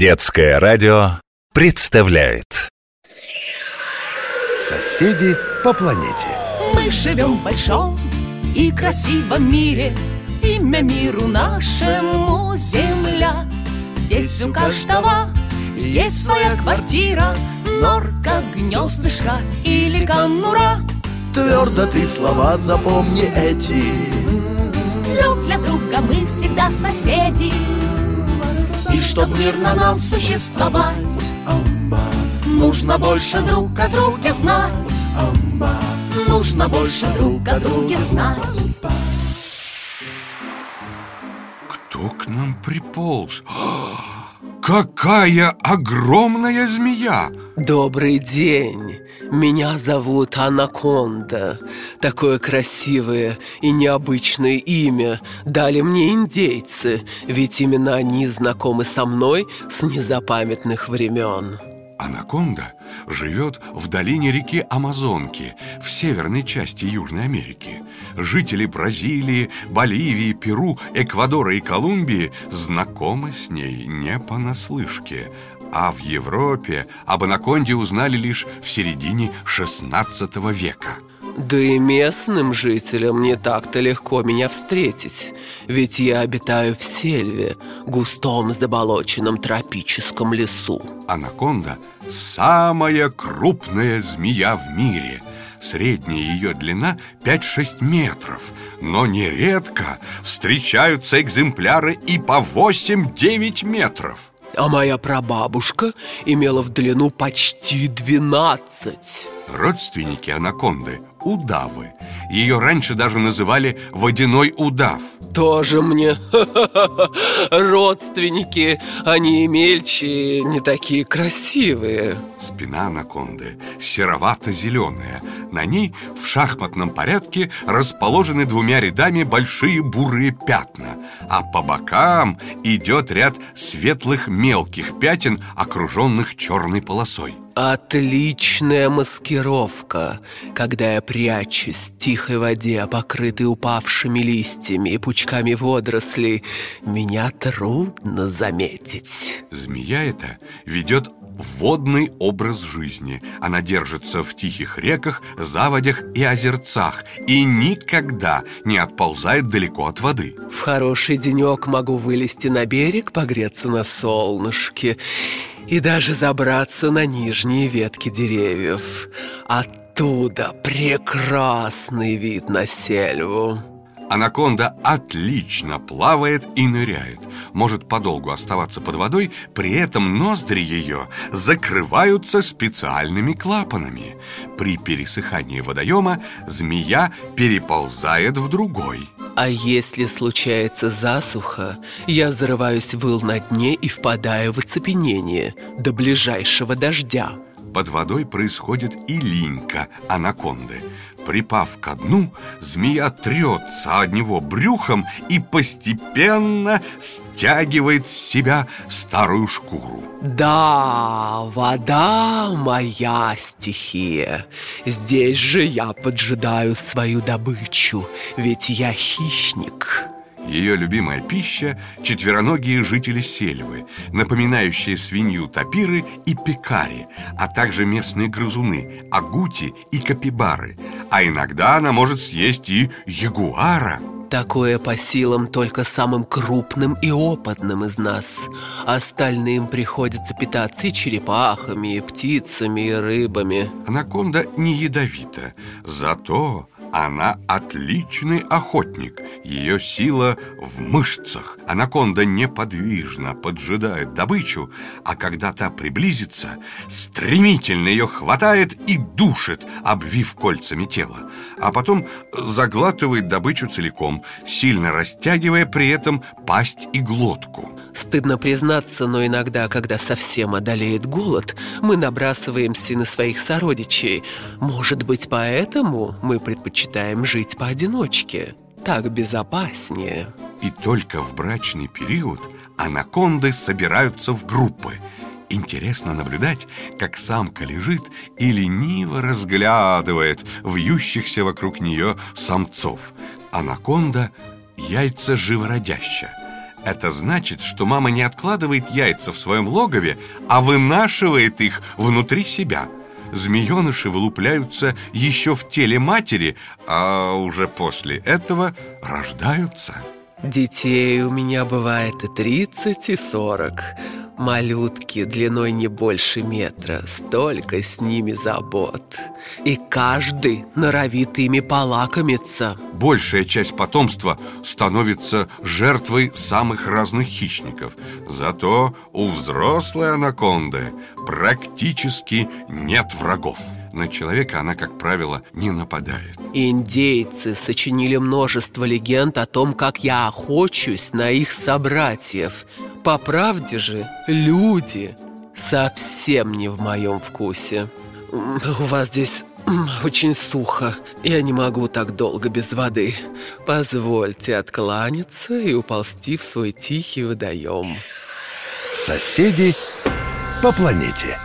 Детское радио представляет. Соседи по планете. Мы живем в большом и красивом мире. Имя миру нашему Земля. Здесь у каждого есть своя квартира. Норка, гнездышко или конура. Твердо ты слова запомни эти. Друг для друга мы всегда соседи И чтоб мирно нам существовать. Нужно больше друг о друге знать. Нужно больше друг о друге знать. Кто к нам приполз? Какая огромная змея! Добрый день! Меня зовут Анаконда. Такое красивое и необычное имя дали мне индейцы, ведь именно они знакомы со мной с незапамятных времен. Анаконда живет в долине реки Амазонки в северной части Южной Америки. Жители Бразилии, Боливии, Перу, Эквадора и Колумбии знакомы с ней не понаслышке. А в Европе об анаконде узнали лишь в середине XVI века. Да и местным жителям не так-то легко меня встретить, ведь я обитаю в сельве, густом заболоченном тропическом лесу. Анаконда – самая крупная змея в мире. Средняя ее длина 5-6 метров, но нередко встречаются экземпляры и по 8-9 метров. А моя прабабушка имела в длину почти 12. Родственники анаконды – удавы. Ее раньше даже называли водяной удав. Тоже мне родственники, они мельче, не такие красивые. Спина анаконды серовато-зеленая. На ней в шахматном порядке расположены двумя рядами большие бурые пятна, а по бокам идет ряд светлых мелких пятен, окруженных черной полосой. Отличная маскировка, когда я прячусь в тихой воде, покрытой упавшими листьями и пучками водорослей, меня трудно заметить. Змея эта ведет водный образ жизни. Она держится в тихих реках, заводях и озерцах и никогда не отползает далеко от воды. В хороший денек могу вылезти на берег, погреться на солнышке и даже забраться на нижние ветки деревьев. Оттуда прекрасный вид на сельву. Анаконда отлично плавает и ныряет Может подолгу оставаться под водой При этом ноздри ее закрываются специальными клапанами При пересыхании водоема змея переползает в другой А если случается засуха, я зарываюсь в ил на дне и впадаю в оцепенение до ближайшего дождя. Под водой происходит и линька анаконды Припав ко дну, змея трется от него брюхом и постепенно стягивает с себя старую шкуру Да, вода моя стихия. Здесь же я поджидаю свою добычу, ведь я хищник. Ее любимая пища – четвероногие жители сельвы, напоминающие свинью тапиры и пекари, а также местные грызуны – агути и капибары. А иногда она может съесть и ягуара. Такое по силам только самым крупным и опытным из нас. Остальным приходится питаться и черепахами, и птицами, и рыбами. Анаконда не ядовита, зато она отличный охотник. Ее сила в мышцах. Анаконда неподвижно поджидает добычу, а когда та приблизится, стремительно ее хватает и душит, обвив кольцами тело. А потом заглатывает добычу целиком, сильно растягивая при этом пасть и глотку. Стыдно признаться, но иногда, когда совсем одолеет голод, мы набрасываемся на своих сородичей. Может быть, поэтому мы предпочитаем жить поодиночке. Так безопаснее. И только в брачный период анаконды собираются в группы. Интересно наблюдать, как самка лежит и лениво разглядывает вьющихся вокруг нее самцов. Анаконда – яйца живородящая. Это значит, что мама не откладывает яйца в своем логове, а вынашивает их внутри себя. Змееныши вылупляются еще в теле матери, а уже после этого рождаются. Детей у меня бывает и 30, и 40 Малютки длиной не больше метра Столько с ними забот. И каждый норовит ими полакомиться. Большая часть потомства становится жертвой самых разных хищников. Зато у взрослой анаконды практически нет врагов. На человека она, как правило, не нападает. Индейцы сочинили множество легенд о том, как я охочусь на их собратьев По правде же, люди совсем не в моем вкусе. У вас здесь очень сухо. Я не могу так долго без воды. Позвольте откланяться и уползти в свой тихий водоем. Соседи по планете.